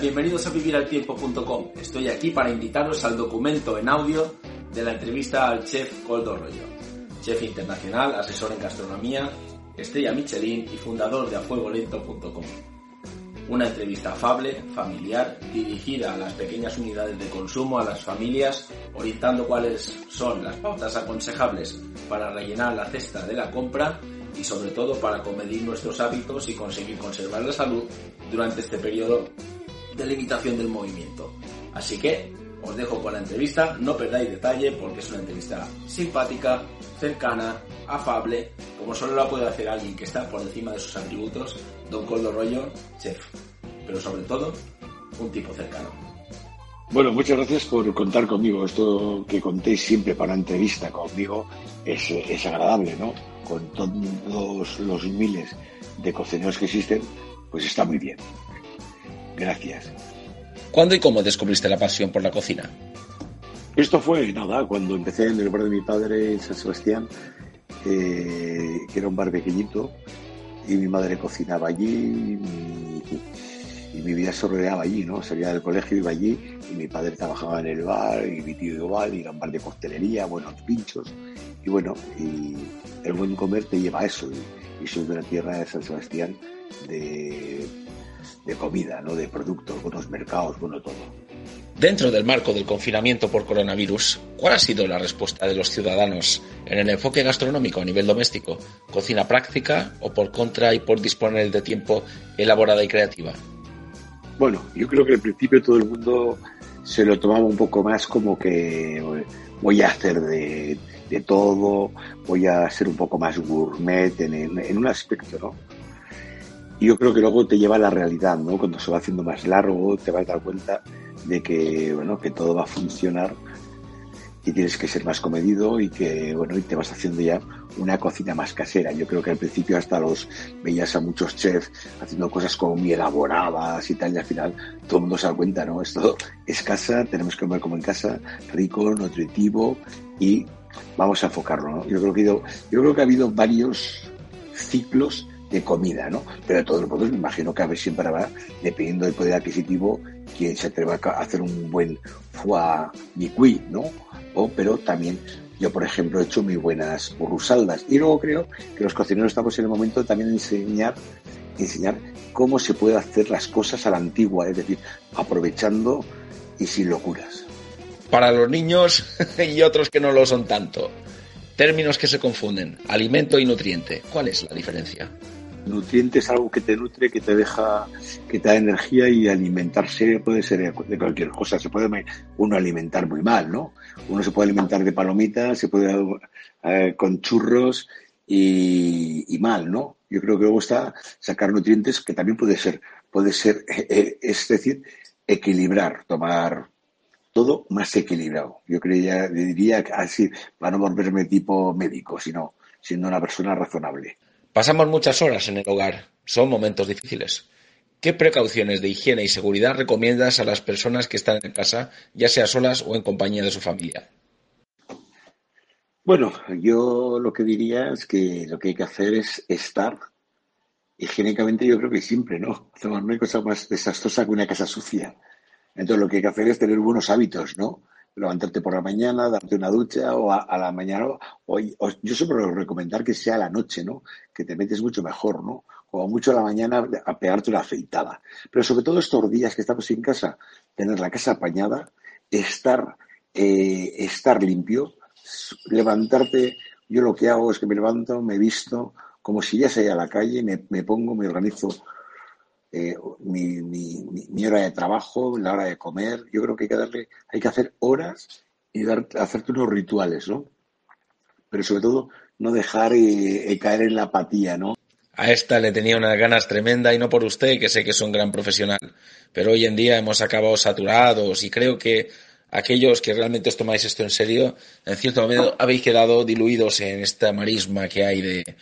bienvenidos a viviraltiempo.com. Estoy aquí para invitaros al documento en audio de la entrevista al chef Coldo Rollo, chef internacional, asesor en gastronomía, estrella Michelin y fundador de afuegolento.com. Una entrevista afable, familiar, dirigida a las pequeñas unidades de consumo, a las familias, orientando cuáles son las pautas aconsejables para rellenar la cesta de la compra y sobre todo para comedir nuestros hábitos y conseguir conservar la salud durante este periodo de limitación del movimiento. Así que os dejo con la entrevista, no perdáis detalle porque es una entrevista simpática, cercana, afable, como solo la puede hacer alguien que está por encima de sus atributos, Don Coldo Rollo, chef, pero sobre todo un tipo cercano. Bueno, muchas gracias por contar conmigo. Esto que contéis siempre para entrevista conmigo es, es agradable, ¿no? Con todos los miles de cocineros que existen, pues está muy bien. Gracias. ¿Cuándo y cómo descubriste la pasión por la cocina? Esto fue, nada, cuando empecé en el bar de mi padre en San Sebastián, eh, que era un bar pequeñito, y mi madre cocinaba allí, y, mi vida se rodeaba allí, ¿no? Salía del colegio, iba allí, y mi padre trabajaba en el bar, y mi tío igual, y era un bar de costelería, buenos pinchos, y bueno, y el buen comer te lleva a eso, y, y soy de la tierra de San Sebastián, de de comida, ¿no? de productos, buenos mercados, bueno todo. Dentro del marco del confinamiento por coronavirus, ¿cuál ha sido la respuesta de los ciudadanos en el enfoque gastronómico a nivel doméstico? ¿Cocina práctica o por contra y por disponer de tiempo elaborada y creativa? Bueno, yo creo que al principio todo el mundo se lo tomaba un poco más como que voy a hacer de, todo, voy a ser un poco más gourmet en, en un aspecto, ¿no? Y yo creo que luego te lleva a la realidad, ¿no? Cuando se va haciendo más largo, te vas a dar cuenta de que, bueno, que todo va a funcionar y tienes que ser más comedido y que, bueno, y te vas haciendo ya una cocina más casera. Yo creo que al principio hasta los veías a muchos chefs haciendo cosas como muy elaboradas y tal, y al final todo el mundo se da cuenta, ¿no? Esto es casa, tenemos que comer como en casa, rico, nutritivo y vamos a enfocarlo, ¿no? Yo creo que, yo creo que ha habido varios ciclos de comida, ¿no? Pero de todos los modos me imagino que a ver siempre habrá, dependiendo del poder adquisitivo, quien se atreva a hacer un buen foie cuy, ¿no? O, pero también yo, por ejemplo, he hecho muy buenas burrusaldas. Y luego creo que los cocineros estamos en el momento también de enseñar, enseñar cómo se puede hacer las cosas a la antigua, es decir, aprovechando y sin locuras. Para los niños y otros que no lo son tanto. Términos que se confunden, alimento y nutriente. ¿Cuál es la diferencia? Nutriente es algo que te nutre, que te deja, que te da energía y alimentarse puede ser de cualquier cosa. Se puede uno alimentar muy mal, ¿no? Uno se puede alimentar de palomitas, se puede eh, con churros y, mal, ¿no? Yo creo que luego está sacar nutrientes que también puede ser, puede ser, eh, es decir, equilibrar, tomar todo más equilibrado. Yo creía, diría así, para no volverme tipo médico, sino siendo una persona razonable. Pasamos muchas horas en el hogar. Son momentos difíciles. ¿Qué precauciones de higiene y seguridad recomiendas a las personas que están en casa, ya sea solas o en compañía de su familia? Bueno, yo lo que diría es que lo que hay que hacer es estar higiénicamente, yo creo que siempre, ¿no? No hay cosa más desastrosa que una casa sucia. Entonces lo que hay que hacer es tener buenos hábitos, ¿no? levantarte por la mañana, darte una ducha o a, la mañana. O, yo siempre recomendar que sea a la noche, ¿no? Que te metes mucho mejor, ¿no? O mucho a la mañana a pegarte una afeitada. Pero sobre todo estos días que estamos en casa, tener la casa apañada, estar, eh, estar limpio, levantarte. Yo lo que hago es que me levanto, me visto, como si ya se a la calle, me, me pongo, me organizo eh, mi, mi, hora de trabajo, la hora de comer. Yo creo que hay que darle, hay que hacer horas y dar, hacerte unos rituales, ¿no? Pero sobre todo, no dejar eh, eh, caer en la apatía, ¿no? A esta le tenía unas ganas tremenda y no por usted, que sé que es un gran profesional. Pero hoy en día hemos acabado saturados y creo que aquellos que realmente os tomáis esto en serio, en cierto momento habéis quedado diluidos en esta marisma que hay de,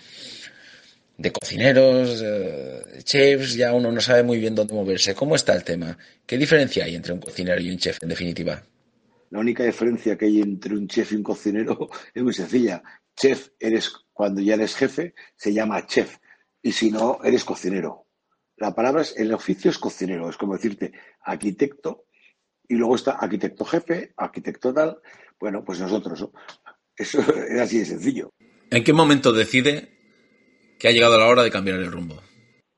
de cocineros, de chefs, ya uno no sabe muy bien dónde moverse. ¿Cómo está el tema? ¿Qué diferencia hay entre un cocinero y un chef, en definitiva? La única diferencia que hay entre un chef y un cocinero es muy sencilla. Chef eres cuando ya eres jefe, se llama chef. Y si no, eres cocinero. la palabra es, el oficio es cocinero, es como decirte arquitecto y luego está arquitecto jefe, arquitecto tal. Bueno, pues nosotros, ¿no? Eso es así de sencillo. ¿En qué momento decide que ha llegado la hora de cambiar el rumbo?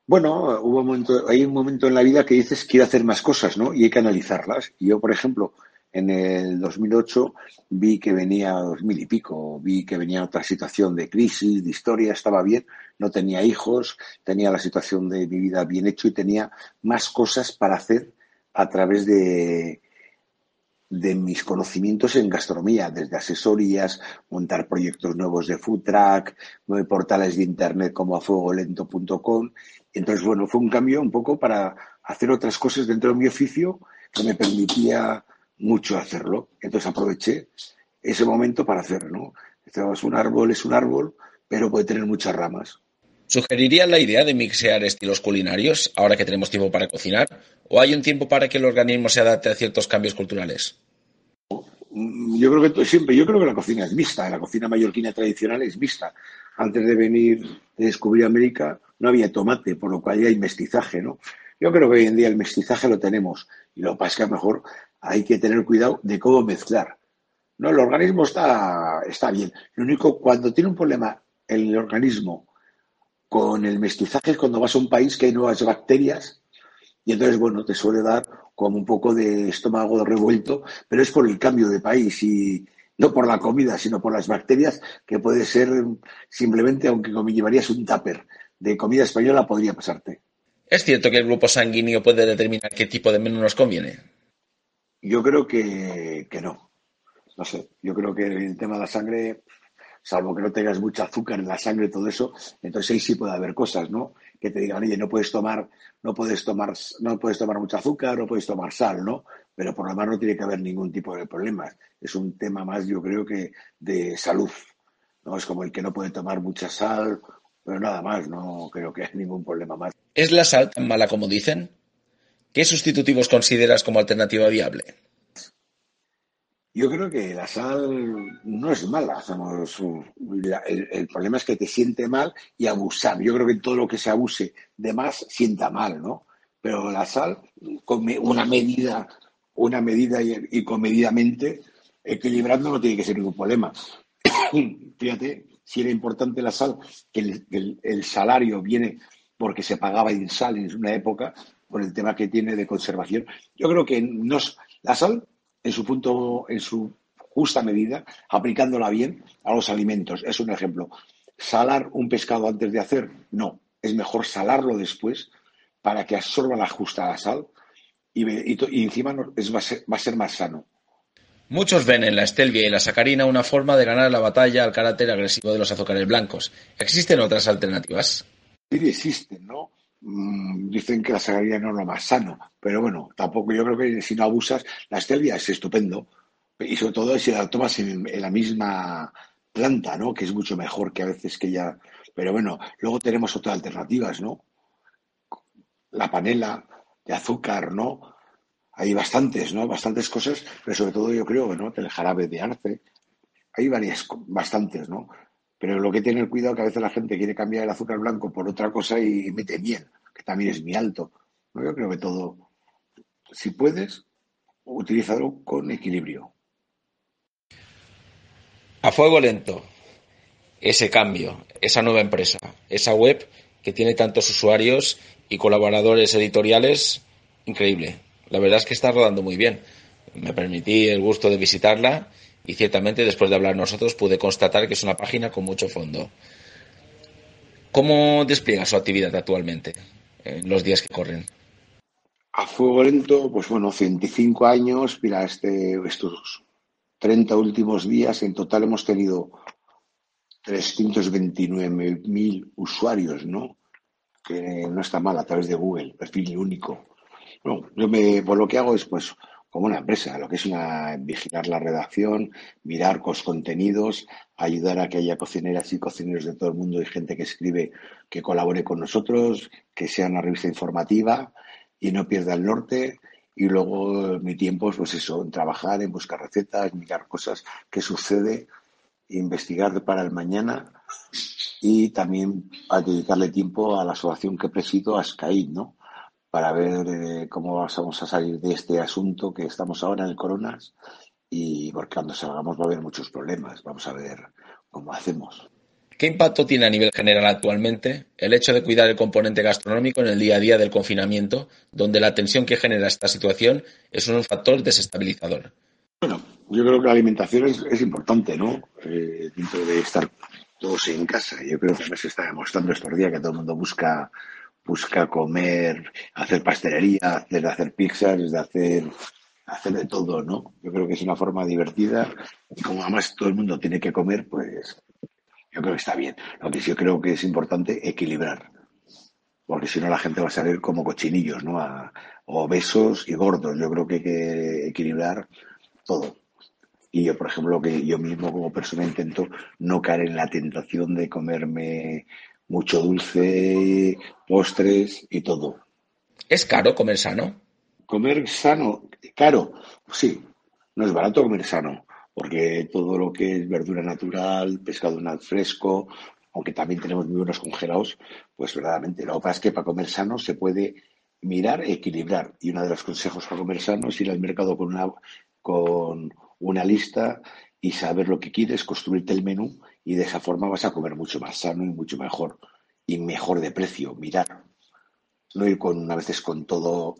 Bueno, hubo un momento, hay un momento en la vida que dices quiero hacer más cosas, ¿no? Y hay que analizarlas. Yo, por ejemplo, en el 2008 vi que venía, 2000 y pico, vi que venía otra situación de crisis, de historia, estaba bien, no tenía hijos, tenía la situación de mi vida bien hecho y tenía más cosas para hacer a través de, de mis conocimientos en gastronomía, desde asesorías, montar proyectos nuevos de food track, nueve portales de internet como a fuegolento.com. Entonces, bueno, fue un cambio un poco para hacer otras cosas dentro de mi oficio que me permitía mucho hacerlo. Entonces aproveché ese momento para hacerlo. Es un árbol, es un árbol, pero puede tener muchas ramas. ¿Sugerirían la idea de mixear estilos culinarios ahora que tenemos tiempo para cocinar? ¿O hay un tiempo para que el organismo se adapte a ciertos cambios culturales? Yo creo que siempre, yo creo que la cocina es mixta, la cocina mallorquina tradicional es mixta. Antes de venir, de descubrir América, no había tomate, por lo cual hay mestizaje, ¿no? Yo creo que hoy en día el mestizaje lo tenemos y lo que pasa es que a lo mejor hay que tener cuidado de cómo mezclar. No, el organismo está, está bien. Lo único, cuando tiene un problema el organismo con el mestizaje es cuando vas a un país que hay nuevas bacterias y entonces, bueno, te suele dar como un poco de estómago revuelto, pero es por el cambio de país y no por la comida, sino por las bacterias, que puede ser simplemente, aunque llevarías un tupper de comida española, podría pasarte. ¿Es cierto que el grupo sanguíneo puede determinar qué tipo de menú nos conviene? Yo creo que, que no. No sé, yo creo que el tema de la sangre salvo que no tengas mucho azúcar en la sangre y todo eso, entonces ahí sí puede haber cosas, ¿no? Que te digan, oye, no puedes tomar, no puedes tomar, no puedes tomar mucho azúcar, no puedes tomar sal, ¿no? Pero por lo demás no tiene que haber ningún tipo de problemas. Es un tema más, yo creo que de salud, ¿no? Es como el que no puede tomar mucha sal, pero nada más, no creo que haya ningún problema más. ¿Es la sal tan mala como dicen? ¿Qué sustitutivos consideras como alternativa viable? Yo creo que la sal no es mala. el, problema es que te siente mal y abusar. Yo creo que todo lo que se abuse de más sienta mal, ¿no? Pero la sal, con una medida, una medida y, comedidamente, equilibrando no tiene que ser ningún problema. Fíjate, si era importante la sal, que el, el, salario viene porque se pagaba en sal en una época, por el tema que tiene de conservación. Yo creo que nos, la sal en su punto, en su justa medida, aplicándola bien a los alimentos. Es un ejemplo. ¿Salar un pescado antes de hacer? No. Es mejor salarlo después para que absorba la justa la sal y, encima es, va, a ser, más sano. Muchos ven en la estelvia y la sacarina una forma de ganar la batalla al carácter agresivo de los azúcares blancos. ¿Existen otras alternativas? Sí, existen, ¿no? Mm, dicen que la sacarina no es lo más sano, pero bueno, tampoco yo creo que si no abusas, la stevia es estupendo y sobre todo si la tomas en, la misma planta, ¿no? Que es mucho mejor que a veces que ya... Pero bueno, luego tenemos otras alternativas, ¿no? La panela de azúcar, ¿no? Hay bastantes, ¿no? Bastantes cosas, pero sobre todo yo creo, ¿no? El jarabe de arce. Hay varias, bastantes, ¿no? Pero lo que tiene el cuidado que a veces la gente quiere cambiar el azúcar blanco por otra cosa y mete miel, que también es muy alto. Yo creo que todo, si puedes, utilízalo con equilibrio. A fuego lento, ese cambio, esa nueva empresa, esa web que tiene tantos usuarios y colaboradores editoriales, increíble. La verdad es que está rodando muy bien. Me permití el gusto de visitarla y ciertamente después de hablar nosotros pude constatar que es una página con mucho fondo. ¿Cómo despliega su actividad actualmente en los días que corren? A fuego lento, pues bueno, 25 años, mira, este, estos 30 últimos días en total hemos tenido 329.000 usuarios, ¿no? Que no está mal a través de Google, perfil único. Bueno, yo me, pues lo que hago es pues como una empresa, lo que es una, vigilar la redacción, mirar los contenidos, ayudar a que haya cocineras y cocineros de todo el mundo y gente que escribe que colabore con nosotros, que sea una revista informativa y no pierda el norte. Y luego mi tiempo es pues eso, en trabajar, en buscar recetas, mirar cosas que sucede, investigar para el mañana y también a dedicarle tiempo a la asociación que presido, a ¿no? Para ver eh, cómo vamos a salir de este asunto que estamos ahora en el Coronas y porque cuando salgamos va a haber muchos problemas. Vamos a ver cómo hacemos. ¿Qué impacto tiene a nivel general actualmente el hecho de cuidar el componente gastronómico en el día a día del confinamiento, donde la tensión que genera esta situación es un factor desestabilizador? Bueno, yo creo que la alimentación es, importante, ¿no? Eh, dentro de estar todos en casa. Yo creo que se está demostrando estos días que todo el mundo busca busca comer, hacer pastelería, hacer, hacer pizzas, de hacer, hacer de todo, ¿no? Yo creo que es una forma divertida y como además todo el mundo tiene que comer, pues yo creo que está bien. Lo que yo creo que es importante equilibrar, porque si no la gente va a salir como cochinillos, ¿no? A, obesos y gordos. Yo creo que hay que equilibrar todo. Y yo, por ejemplo, que yo mismo como persona intento no caer en la tentación de comerme mucho dulce, postres y todo. ¿Es caro comer sano? Comer sano, caro, sí, no es barato comer sano, porque todo lo que es verdura natural, pescado fresco, aunque también tenemos muy buenos congelados, pues verdaderamente. Lo que pasa es que para comer sano se puede mirar e equilibrar. Y uno de los consejos para comer sano es ir al mercado con una, con una lista y saber lo que quieres, construirte el menú y de esa forma vas a comer mucho más sano y mucho mejor y mejor de precio, mirar. No ir con a veces con todo,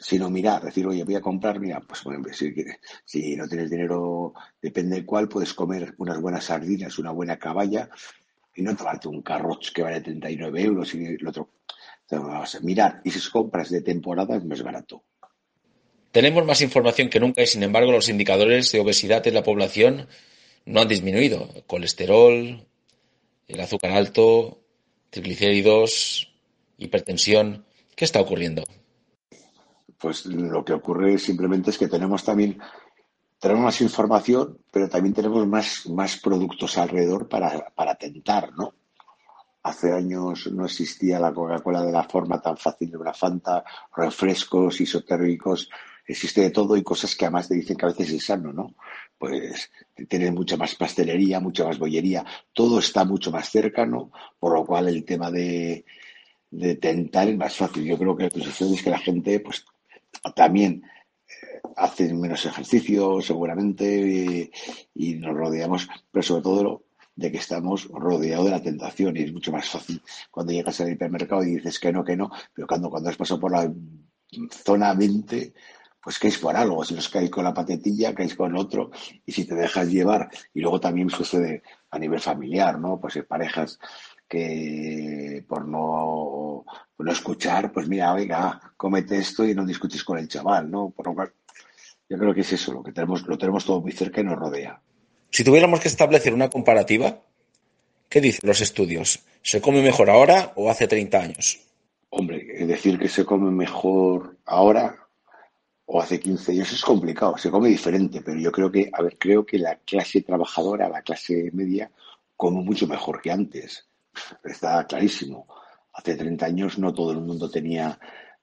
sino mirar, decir, oye, voy a comprar, mira, pues bueno, si, si no tienes dinero, depende de cuál, puedes comer unas buenas sardinas, una buena caballa y no tomarte un carroch que vale 39 euros y el otro. mirar, y si compras de temporada es más barato. Tenemos más información que nunca y sin embargo los indicadores de obesidad en la población no han disminuido. colesterol, el azúcar alto, triglicéridos, hipertensión. ¿Qué está ocurriendo? Pues lo que ocurre simplemente es que tenemos también tenemos más información, pero también tenemos más, más productos alrededor para, para tentar, ¿no? Hace años no existía la Coca-Cola de la forma tan fácil de una Fanta, refrescos isotérmicos existe de todo y cosas que además te dicen que a veces es sano, ¿no? Pues tienes mucha más pastelería, mucha más bollería, todo está mucho más cercano, por lo cual el tema de, de tentar es más fácil. Yo creo que la sucede es que la gente, pues, también eh, hace menos ejercicio, seguramente, y, nos rodeamos, pero sobre todo de que estamos rodeados de la tentación y es mucho más fácil cuando llegas al hipermercado y dices que no, que no, pero cuando, cuando has pasado por la zona 20, pues caes por algo. Si os caes con la patetilla, caes con otro, y si te dejas llevar, y luego también sucede a nivel familiar, ¿no? Pues hay parejas que por no, no escuchar, pues mira, oiga, cómete esto y no discutes con el chaval, ¿no? Por lo cual, yo creo que es eso, lo que tenemos, lo tenemos todo muy cerca y nos rodea. Si tuviéramos que establecer una comparativa, ¿qué dicen los estudios? ¿Se come mejor ahora o hace 30 años? Hombre, decir que se come mejor ahora o hace 15 años es complicado, se come diferente, pero yo creo que, a ver, creo que la clase trabajadora, la clase media, come mucho mejor que antes. Está clarísimo. Hace 30 años no todo el mundo tenía,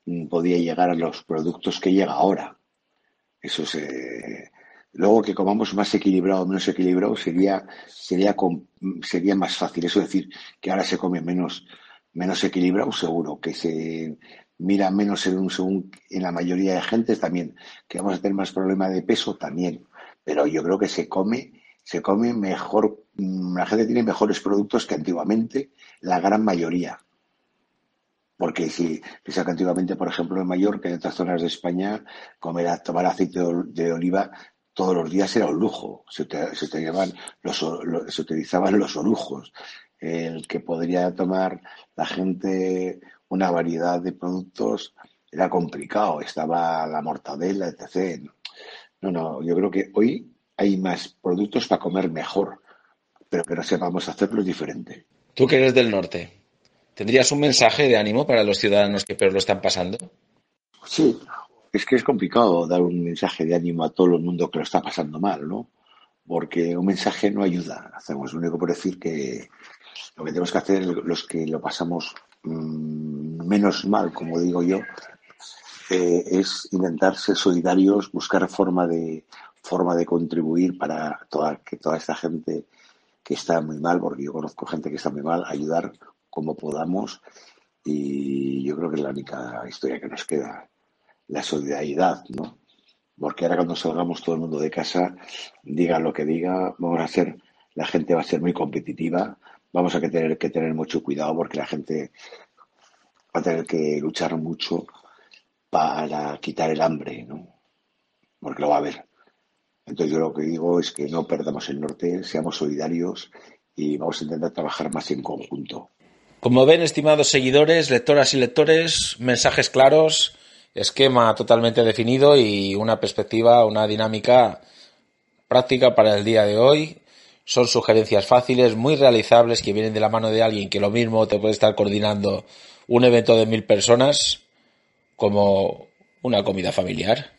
mm, podía llegar a los productos que llega ahora. Eso se, luego que comamos más equilibrado o menos equilibrado sería, sería, sería más fácil. Eso decir que ahora se come menos, menos equilibrado, seguro. Que se, mira menos en, un, según, en la mayoría de gente también, que vamos a tener más problema de peso también, pero yo creo que se come, se come mejor, mm, la gente tiene mejores productos que antiguamente, la gran mayoría. Porque si piensa que antiguamente, por ejemplo, en Mallorca y en otras zonas de España, comer, tomar aceite de oliva todos los días era un lujo. Se, utilizaban, los, se utilizaban los orujos. El que podría tomar la gente una variedad de productos era complicado, estaba la mortadela, etc. No, no, yo creo que hoy hay más productos para comer mejor, pero que no sepamos hacerlo diferente. Tú que eres del norte, ¿tendrías un mensaje de ánimo para los ciudadanos que peor lo están pasando? Sí, es que es complicado dar un mensaje de ánimo a todo el mundo que lo está pasando mal, ¿no? Porque un mensaje no ayuda. Hacemos lo único por decir que lo que tenemos que hacer los que lo pasamos menos mal, como digo yo, es intentar ser solidarios, buscar forma de forma de contribuir para toda, que toda esta gente que está muy mal, porque yo conozco gente que está muy mal, ayudar como podamos y yo creo que es la única historia que nos queda, la solidaridad, ¿no? Porque ahora cuando salgamos todo el mundo de casa, diga lo que diga, vamos a ser, la gente va a ser muy competitiva, vamos a tener que tener mucho cuidado porque la gente va a tener que luchar mucho para quitar el hambre, ¿no? Porque lo va a haber. Entonces yo lo que digo es que no perdamos el norte, seamos solidarios y vamos a intentar trabajar más en conjunto. Como ven, estimados seguidores, lectoras y lectores, mensajes claros, esquema totalmente definido y una perspectiva, una dinámica práctica para el día de hoy. Son sugerencias fáciles, muy realizables, que vienen de la mano de alguien que lo mismo te puede estar coordinando un evento de mil personas como una comida familiar.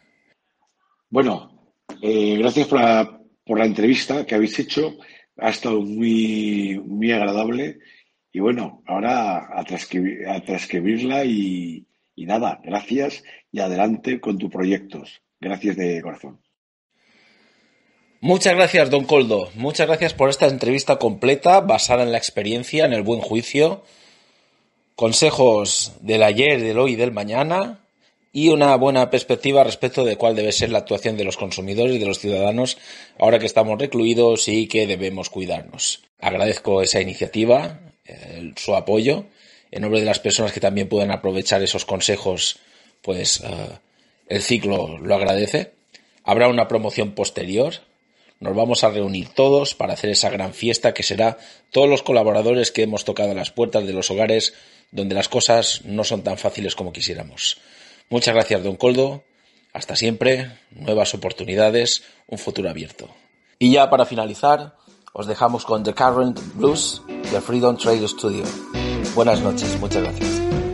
Bueno, eh, gracias por la, por la entrevista que habéis hecho. Ha estado muy, muy agradable y bueno, ahora a, transcribirla y, y nada, gracias y adelante con tus proyectos. Gracias de corazón. Muchas gracias, don Coldo. Muchas gracias por esta entrevista completa, basada en la experiencia, en el buen juicio, consejos del ayer, del hoy y del mañana, y una buena perspectiva respecto de cuál debe ser la actuación de los consumidores y de los ciudadanos ahora que estamos recluidos y que debemos cuidarnos. Agradezco esa iniciativa, su apoyo. En nombre de las personas que también puedan aprovechar esos consejos, pues eh, el ciclo lo agradece. Habrá una promoción posterior. Nos vamos a reunir todos para hacer esa gran fiesta que será todos los colaboradores que hemos tocado las puertas de los hogares donde las cosas no son tan fáciles como quisiéramos. Muchas gracias, don Coldo. Hasta siempre, nuevas oportunidades, un futuro abierto. Y ya para finalizar, os dejamos con The Current Blues de Freedom Trade Studio. Buenas noches, muchas gracias.